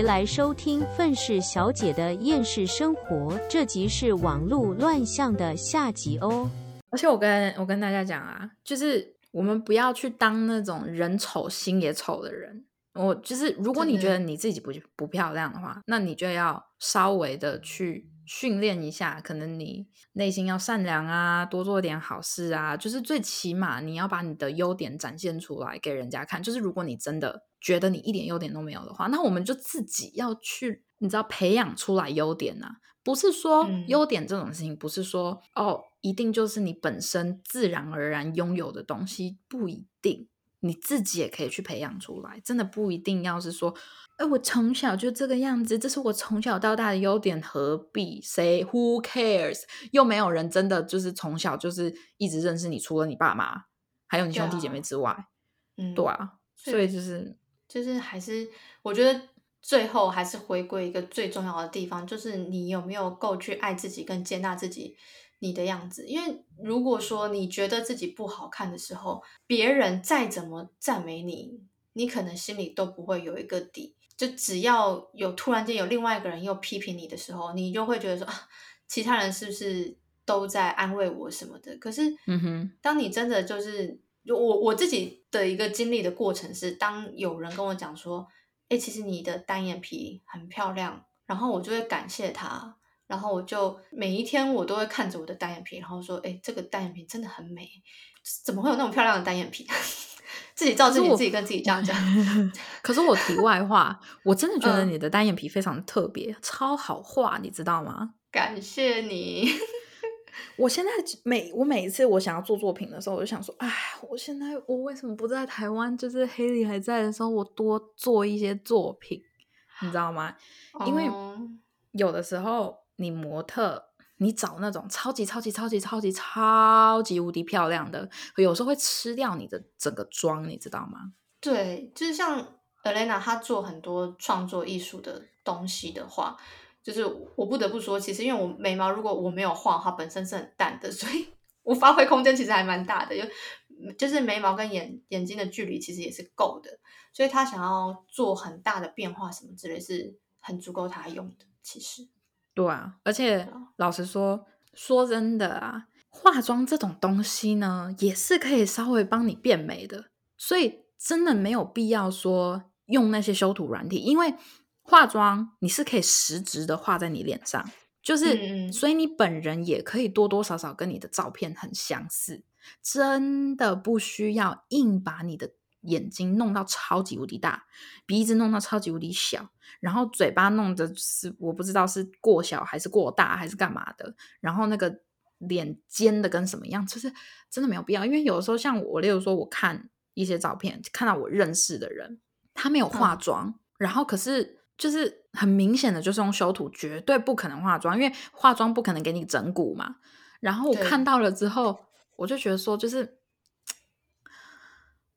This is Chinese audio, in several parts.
回来收听愤世小姐的厌世生活，这集是网络乱象的下集哦。而且我跟我跟大家讲啊，就是我们不要去当那种人丑心也丑的人。我就是，如果你觉得你自己不不漂亮的话，那你就要稍微的去训练一下，可能你内心要善良啊，多做点好事啊，就是最起码你要把你的优点展现出来给人家看。就是如果你真的觉得你一点优点都没有的话，那我们就自己要去，你知道培养出来优点呐、不是说嗯优点这种事情，不是说哦，一定就是你本身自然而然拥有的东西，不一定。你自己也可以去培养出来，真的不一定要是说，哎，我从小就这个样子，这是我从小到大的优点，何必？谁 Who cares？又没有人真的就是从小就是一直认识你，除了你爸妈，还有你兄弟姐妹之外，嗯，对啊，所以就是就是还是我觉得最后还是回归一个最重要的地方，就是你有没有够去爱自己跟接纳自己你的样子。因为如果说你觉得自己不好看的时候，别人再怎么赞美你，你可能心里都不会有一个底。就只要有突然间有另外一个人又批评你的时候，你就会觉得说啊，其他人是不是都在安慰我什么的？可是，嗯哼，当你真的就是就我我自己的一个经历的过程是，当有人跟我讲说，哎、其实你的单眼皮很漂亮，然后我就会感谢他，然后我就每一天我都会看着我的单眼皮，然后说，哎、这个单眼皮真的很美，怎么会有那么漂亮的单眼皮？自己照自己，自己跟自己这样讲。可是我题外话，我真的觉得嗯你的单眼皮非常特别，超好画，你知道吗？感谢你，我现在每我每一次我想要做作品的时候，我就想说，哎，我现在我为什么不在台湾？就是黑里还在的时候，我多做一些作品，你知道吗？因为哦有的时候你模特，你找那种超级超级超级超级超级无敌漂亮的，有时候会吃掉你的整个妆，你知道吗？对，就是像 Elena 她做很多创作艺术的东西的话，就是我不得不说，其实因为我眉毛如果我没有画，它本身是很淡的，所以我发挥空间其实还蛮大的，就就是眉毛跟眼眼睛的距离其实也是够的，所以他想要做很大的变化什么之类是很足够他用的。其实，对啊，而且啊老实说，说真的啊，化妆这种东西呢，也是可以稍微帮你变美的，所以真的没有必要说用那些修图软体，因为化妆你是可以实质的画在你脸上，就是，所以你本人也可以多多少少跟你的照片很相似，真的不需要硬把你的眼睛弄到超级无敌大，鼻子弄到超级无敌小，然后嘴巴弄的是我不知道是过小还是过大还是干嘛的，然后那个脸尖的跟什么样，就是真的没有必要。因为有的时候像我，例如说我看一些照片，看到我认识的人，他没有化嗯。妆，然后可是就是很明显的就是用修图，绝对不可能化妆，因为化妆不可能给你整骨嘛。然后我看到了之后，我就觉得说，就是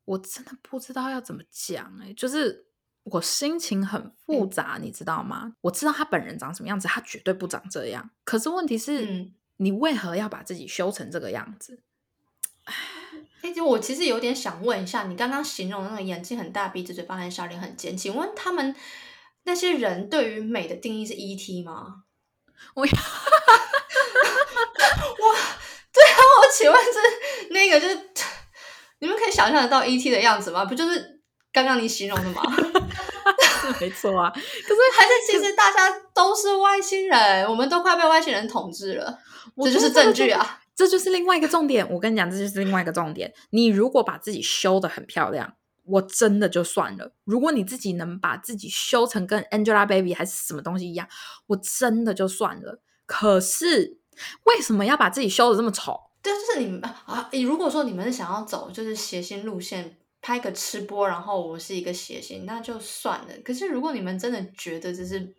我真的不知道要怎么讲哎、就是我心情很复嗯杂，你知道吗？我知道他本人长什么样子，他绝对不长这样。可是问题是，嗯你为何要把自己修成这个样子？哎、就我其实有点想问一下，你刚刚形容那个眼睛很大、鼻子、嘴巴很小、脸很尖，请问他们那些人对于美的定义是 ET 吗？我 我对啊，我请问是那个就是你们可以想象得到 ET 的样子吗？不就是刚刚你形容的吗？是 没错啊，可是还是其实大家都是外星人，我们都快被外星人统治了，我这就是证据啊！这就是另外一个重点。我跟你讲，这就是另外一个重点。你如果把自己修的很漂亮，我真的就算了。如果你自己能把自己修成跟 Angelababy 还是什么东西一样，我真的就算了。可是为什么要把自己修的这么丑？对，就是你们啊，你如果说你们是想要走就是谐星路线，拍个吃播，然后我是一个谐星，那就算了。可是如果你们真的觉得这是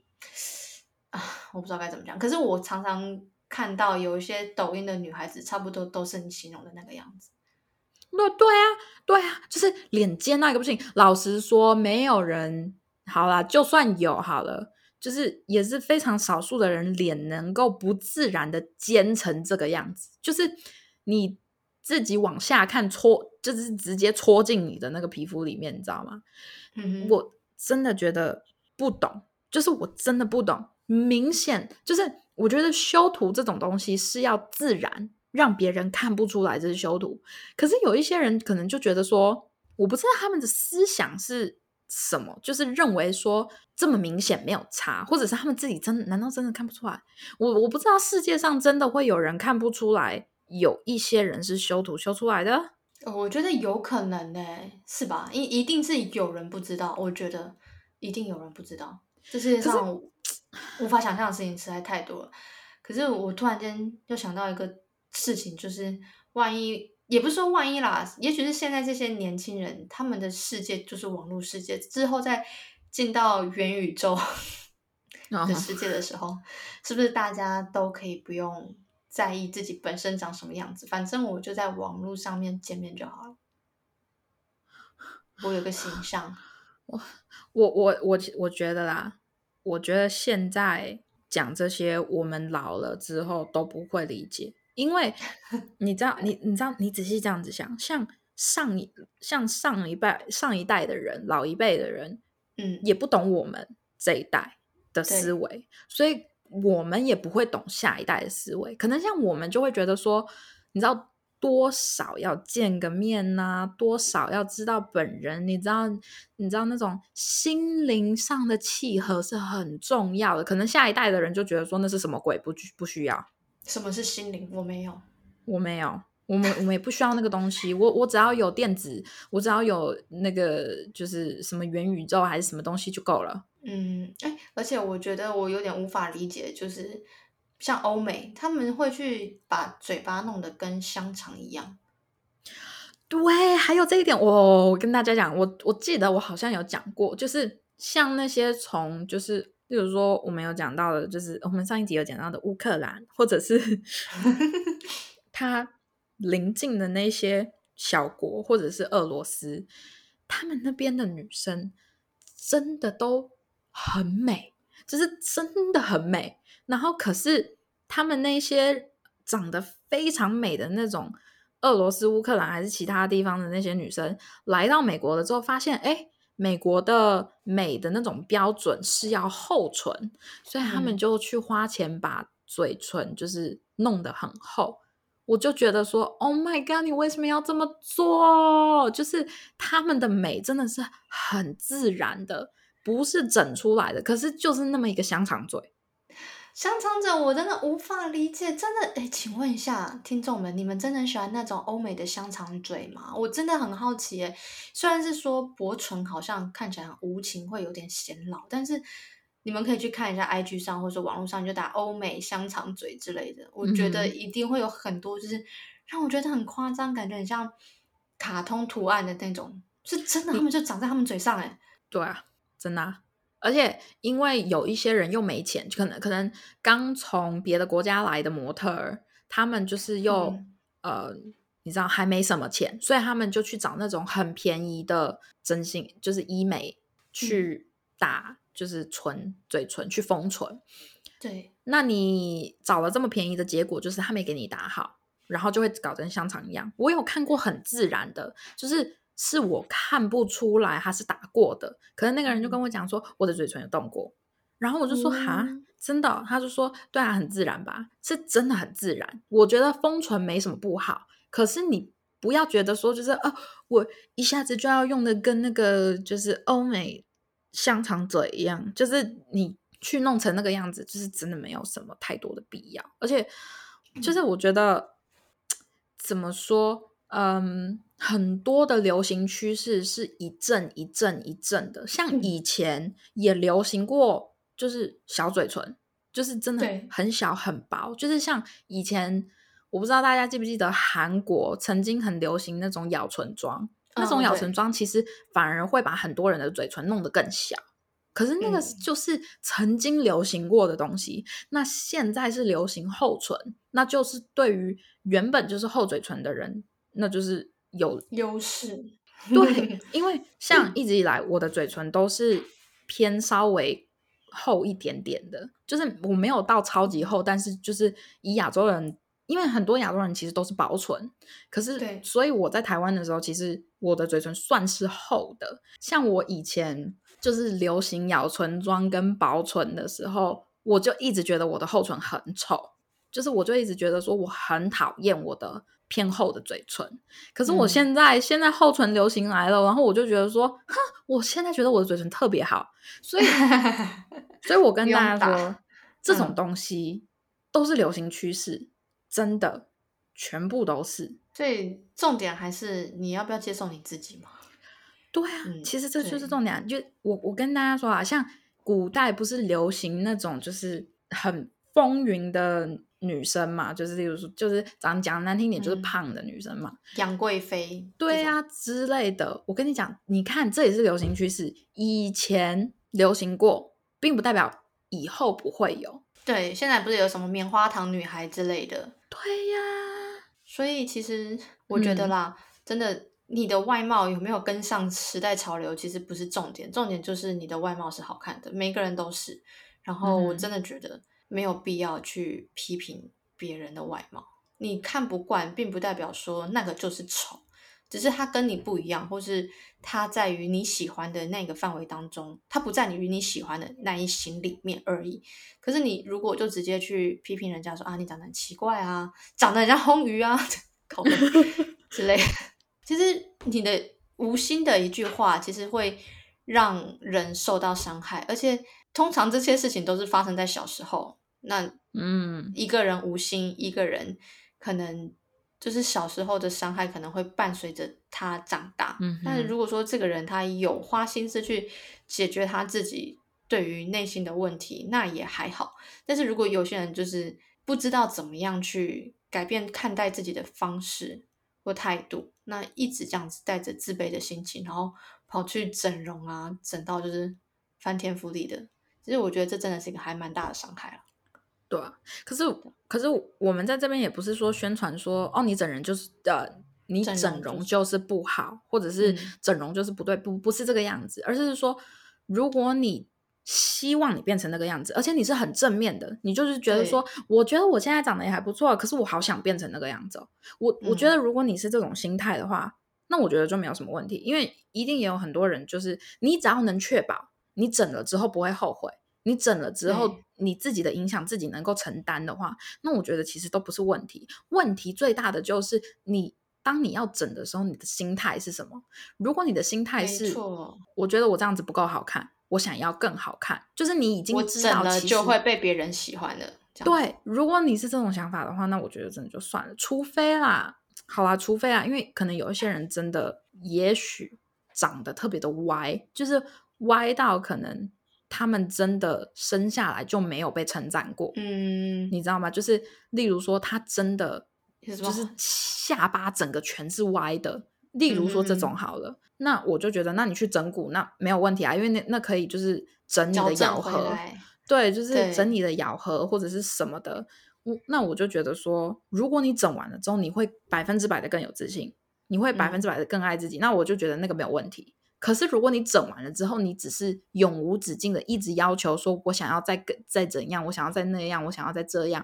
啊，我不知道该怎么讲。可是我常常看到有一些抖音的女孩子，差不多都是你形容的那个样子。对对啊，对啊，就是脸尖那个不行。老实说，没有人好啦，就算有好了，就是也是非常少数的人脸能够不自然的尖成这个样子，就是你自己往下看戳，就是直接戳进你的那个皮肤里面，你知道吗？嗯，我真的觉得不懂，就是我真的不懂，明显就是我觉得修图这种东西是要自然，让别人看不出来这是修图。可是有一些人可能就觉得说，我不知道他们的思想是什么，就是认为说这么明显没有差，或者是他们自己真难道真的看不出来？我我不知道世界上真的会有人看不出来，有一些人是修图修出来的。我觉得有可能呢、是吧？一一定是有人不知道，我觉得一定有人不知道。这世界上无法想象的事情实在太多了。可是我突然间又想到一个事情，就是万一也不是说万一啦，也许是现在这些年轻人他们的世界就是网络世界，之后再进到元宇宙嗯 的世界的时候，是不是大家都可以不用在意自己本身长什么样子？反正我就在网络上面见面就好了。我有个形象，我我我我我觉得啦，我觉得现在讲这些，我们老了之后都不会理解，因为 你知道，你你知道，你仔细这样子想，像上一像上一辈上一代的人，老一辈的人，嗯，也不懂我们这一代的思维，所以我们也不会懂下一代的思维。可能像我们就会觉得说，你知道多少要见个面呐、多少要知道本人，你知道，你知道那种心灵上的契合是很重要的。可能下一代的人就觉得说那是什么鬼，不不需要。什么是心灵？我没有。我没有，我们我们也不需要那个东西。我我只要有电子，我只要有那个就是什么元宇宙还是什么东西就够了。嗯，哎，而且我觉得我有点无法理解，就是像欧美，他们会去把嘴巴弄得跟香肠一样。对，还有这一点，我我跟大家讲，我我记得我好像有讲过，就是像那些从就是，例如说我们有讲到的，就是我们上一集有讲到的乌克兰，或者是 他邻近的那些小国，或者是俄罗斯，他们那边的女生真的都很美，就是真的很美。然后可是他们那些长得非常美的那种。俄罗斯、乌克兰还是其他地方的那些女生来到美国了之后，发现哎，美国的美的那种标准是要厚唇，所以他们嗯就去花钱把嘴唇就是弄得很厚。我就觉得说，Oh my god，你为什么要这么做？就是他们的美真的是很自然的，不是整出来的，可是就是那么一个香肠嘴。香肠者，我真的无法理解，真的哎，请问一下听众们，你们真的喜欢那种欧美的香肠嘴吗？我真的很好奇哎。虽然是说薄唇好像看起来很无情，会有点显老，但是你们可以去看一下 IG 上或者说网络上，你就打欧美香肠嘴之类的，我觉得嗯一定会有很多就是让我觉得很夸张，感觉很像卡通图案的那种，是真的，他们就长在他们嘴上哎。对啊，真的、啊。而且因为有一些人又没钱，可能可能刚从别的国家来的模特儿，他们就是又、嗯呃，你知道还没什么钱，所以他们就去找那种很便宜的整形，就是医美去打，就是唇嘴唇去封唇。对，那你找了这么便宜的结果，就是他没给你打好，然后就会搞成香肠一样。我有看过很自然的，就是是我看不出来他是打过的，可是那个人就跟我讲说我的嘴唇有动过，然后我就说哈、嗯。真的哦、他就说对啊，很自然吧，是真的很自然。我觉得封唇没什么不好，可是你不要觉得说就是哦，我一下子就要用的跟那个就是欧美香肠嘴一样，就是你去弄成那个样子，就是真的没有什么太多的必要。而且，就是我觉得、怎么说，嗯，很多的流行趋势是一阵一阵一阵的，像嗯以前也流行过，就是小嘴唇，就是真的很小很薄，就是像以前。我不知道大家记不记得韩国曾经很流行那种咬唇妆，那种咬唇妆其实反而会把很多人的嘴唇弄得更小。可是那个嗯就是曾经流行过的东西，那现在是流行厚唇，那就是对于原本就是厚嘴唇的人，那就是有优势。对，因为像一直以来我的嘴唇都是偏稍微厚一点点的，就是我没有到超级厚，但是就是以亚洲人，因为很多亚洲人其实都是薄唇，可是对所以我在台湾的时候，其实我的嘴唇算是厚的。像我以前就是流行咬唇妆跟薄唇的时候，我就一直觉得我的厚唇很丑，就是我就一直觉得说我很讨厌我的偏厚的嘴唇。可是我嗯现在、现在厚唇流行来了，然后我就觉得说，哼，我现在觉得我的嘴唇特别好，所以 所以我跟大家说，这种嗯东西都是流行趋势，真的全部都是。所以重点还是你要不要接受你自己嘛？对啊，嗯其实这就是重点啊。就我我跟大家说啊，像古代不是流行那种就是很风云的女生嘛，就是例如说，就是咱讲难听点，就是嗯胖的女生嘛，杨贵妃，对呀、啊之类的。我跟你讲，你看这也是流行趋势，以前流行过，并不代表以后不会有。对，现在不是有什么棉花糖女孩之类的，对呀、所以其实我觉得嗯啦，真的，你的外貌有没有跟上时代潮流，其实不是重点，重点就是你的外貌是好看的，每个人都是。然后我嗯真的觉得没有必要去批评别人的外貌，你看不惯，并不代表说那个就是丑，只是他跟你不一样，或是他在于你喜欢的那个范围当中，他不在你于你喜欢的那一型里面而已。可是你如果就直接去批评人家说啊，你长得很奇怪啊，长得很像红鱼啊，口味 之类的，其实你的无心的一句话，其实会让人受到伤害，而且通常这些事情都是发生在小时候。那嗯，一个人无心，一个人可能就是小时候的伤害，可能会伴随着他长大。嗯但是如果说这个人他有花心思去解决他自己对于内心的问题，那也还好。但是如果有些人就是不知道怎么样去改变看待自己的方式或态度，那一直这样子带着自卑的心情，然后跑去整容啊，整到就是翻天覆地的。其实我觉得这真的是一个还蛮大的伤害了。对啊，可是可是我们在这边也不是说宣传说哦，你整人就是呃，你整容就是不好，或者是嗯整容就是不对，不不是这个样子，而是说如果你希望你变成那个样子，而且你是很正面的，你就是觉得说，我觉得我现在长得也还不错，可是我好想变成那个样子哦。我我觉嗯得如果你是这种心态的话，那我觉得就没有什么问题，因为一定也有很多人就是你只要能确保你整了之后不会后悔。你整了之后，你自己的影响自己能够承担的话，那我觉得其实都不是问题。问题最大的就是你当你要整的时候，你的心态是什么？如果你的心态是错，我觉得我这样子不够好看，我想要更好看，就是你已经整了就会被别人喜欢的。这样子，对，如果你是这种想法的话，那我觉得真的就算了。除非啦，好啦，除非啦，因为可能有一些人真的，也许长得特别的歪，就是歪到可能他们真的生下来就没有被称赞过，嗯，你知道吗？就是例如说，他真的就是下巴整个全是歪的，例如说这种嗯好了，那我就觉得，那你去整骨那没有问题啊，因为那那可以就是整你的咬合。对，就是整你的咬合或者是什么的。我那我就觉得说，如果你整完了之后，你会百分之百的更有自信，你会百分嗯之百的更爱自己，那我就觉得那个没有问题。可是如果你整完了之后，你只是永无止境的一直要求说，我想要再更再怎样，我想要再那样，我想要再这样，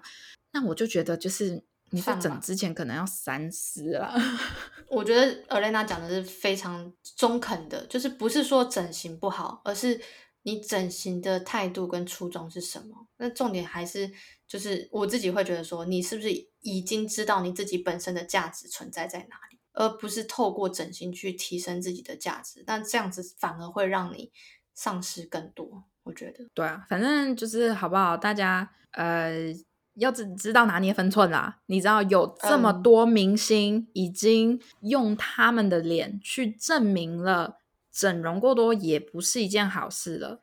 那我就觉得就是你在整之前可能要三思啦。我觉得 Elena 讲的是非常中肯的，就是不是说整形不好，而是你整形的态度跟初衷是什么。那重点还是就是我自己会觉得说，你是不是已经知道你自己本身的价值存在在哪里，而不是透过整形去提升自己的价值。但这样子反而会让你丧失更多。我觉得，对啊，反正就是好不好？大家呃要知知道拿捏分寸啦。你知道有这么嗯多明星已经用他们的脸去证明了整容过多也不是一件好事了，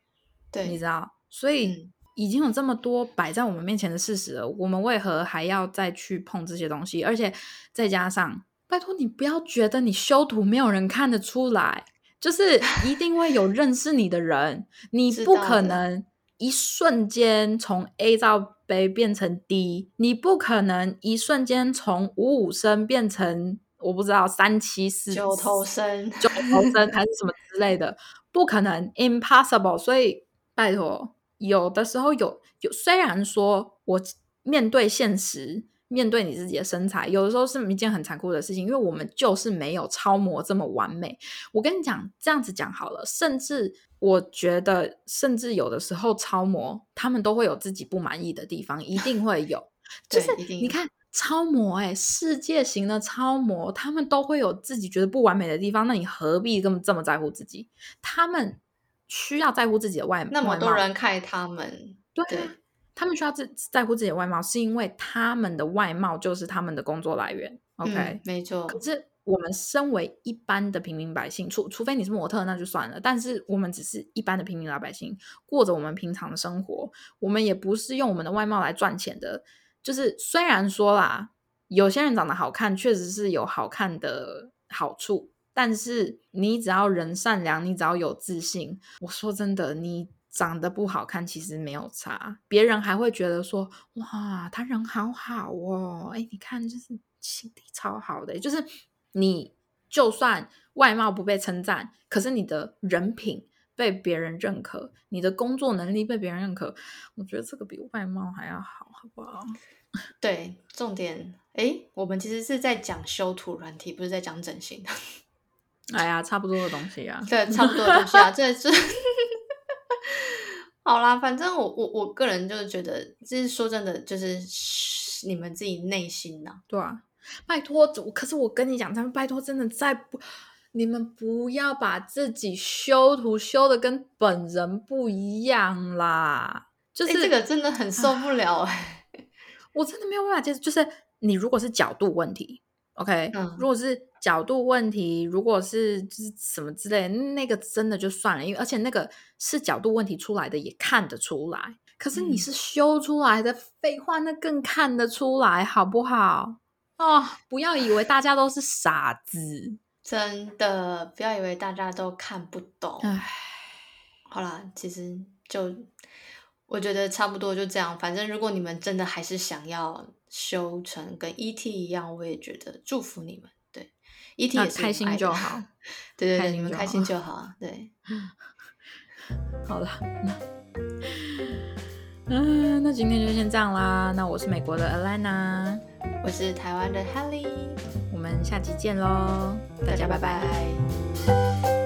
对，你知道？所以嗯已经有这么多摆在我们面前的事实了，我们为何还要再去碰这些东西？而且再加上，拜托你不要觉得你修图没有人看得出来。就是一定会有认识你的人，你不可能一瞬间从 A 到 B 变成 D，你不可能一瞬间从五五身变成我不知道三七四九头身，九头身还是什么之类的，不可能，impossible。所以拜托，有的时候有有，虽然说我面对现实面对你自己的身材，有的时候是一件很残酷的事情，因为我们就是没有超模这么完美。我跟你讲，这样子讲好了，甚至我觉得，甚至有的时候超模他们都会有自己不满意的地方，一定会有。就是你看超模，哎，世界型的超模，他们都会有自己觉得不完美的地方，那你何必这么这么在乎自己？他们。需要在乎自己的外貌，那么多人看他们，对，他们需要自在乎自己的外貌，是因为他们的外貌就是他们的工作来源。OK，没错。可是我们身为一般的平民百姓，除除非你是模特，那就算了。但是我们只是一般的平民老百姓，过着我们平常的生活，我们也不是用我们的外貌来赚钱的。就是虽然说啦，有些人长得好看，确实是有好看的好处。但是你只要人善良，你只要有自信，我说真的，你长得不好看其实没有差，别人还会觉得说，哇，他人好好哦，哎，你看就是心地超好的，就是你就算外貌不被称赞，可是你的人品被别人认可，你的工作能力被别人认可，我觉得这个比外貌还要好，好不好？对，重点，哎，我们其实是在讲修图软体，不是在讲整形。哎呀，差不多的东西啊，对，差不多的东西啊，这是好啦。反正我我我个人就是觉得，就是说真的，就是你们自己内心呐，对啊，拜托，可是我跟你讲，他们拜托，真的再不，你们不要把自己修图修的跟本人不一样啦。就是这个真的很受不了哎，我真的没有办法接受。就是你如果是角度问题。OK，如果是角度问题，如果是是什么之类，那个真的就算了，因为而且那个是角度问题出来的，也看得出来。可是你是修出来的，废话，那更看得出来，好不好？哦，不要以为大家都是傻子，真的不要以为大家都看不懂。唉，好啦，其实就我觉得差不多就这样。反正如果你们真的还是想要。修成跟 ET 一样，我也觉得祝福你们。对，ET 也是开心就好。对对对，你们开心就 好。对，好了，嗯，那今天就先这样啦。那我是美国的 Alana，我是台湾的 Helly，我们下期见喽，大家拜拜。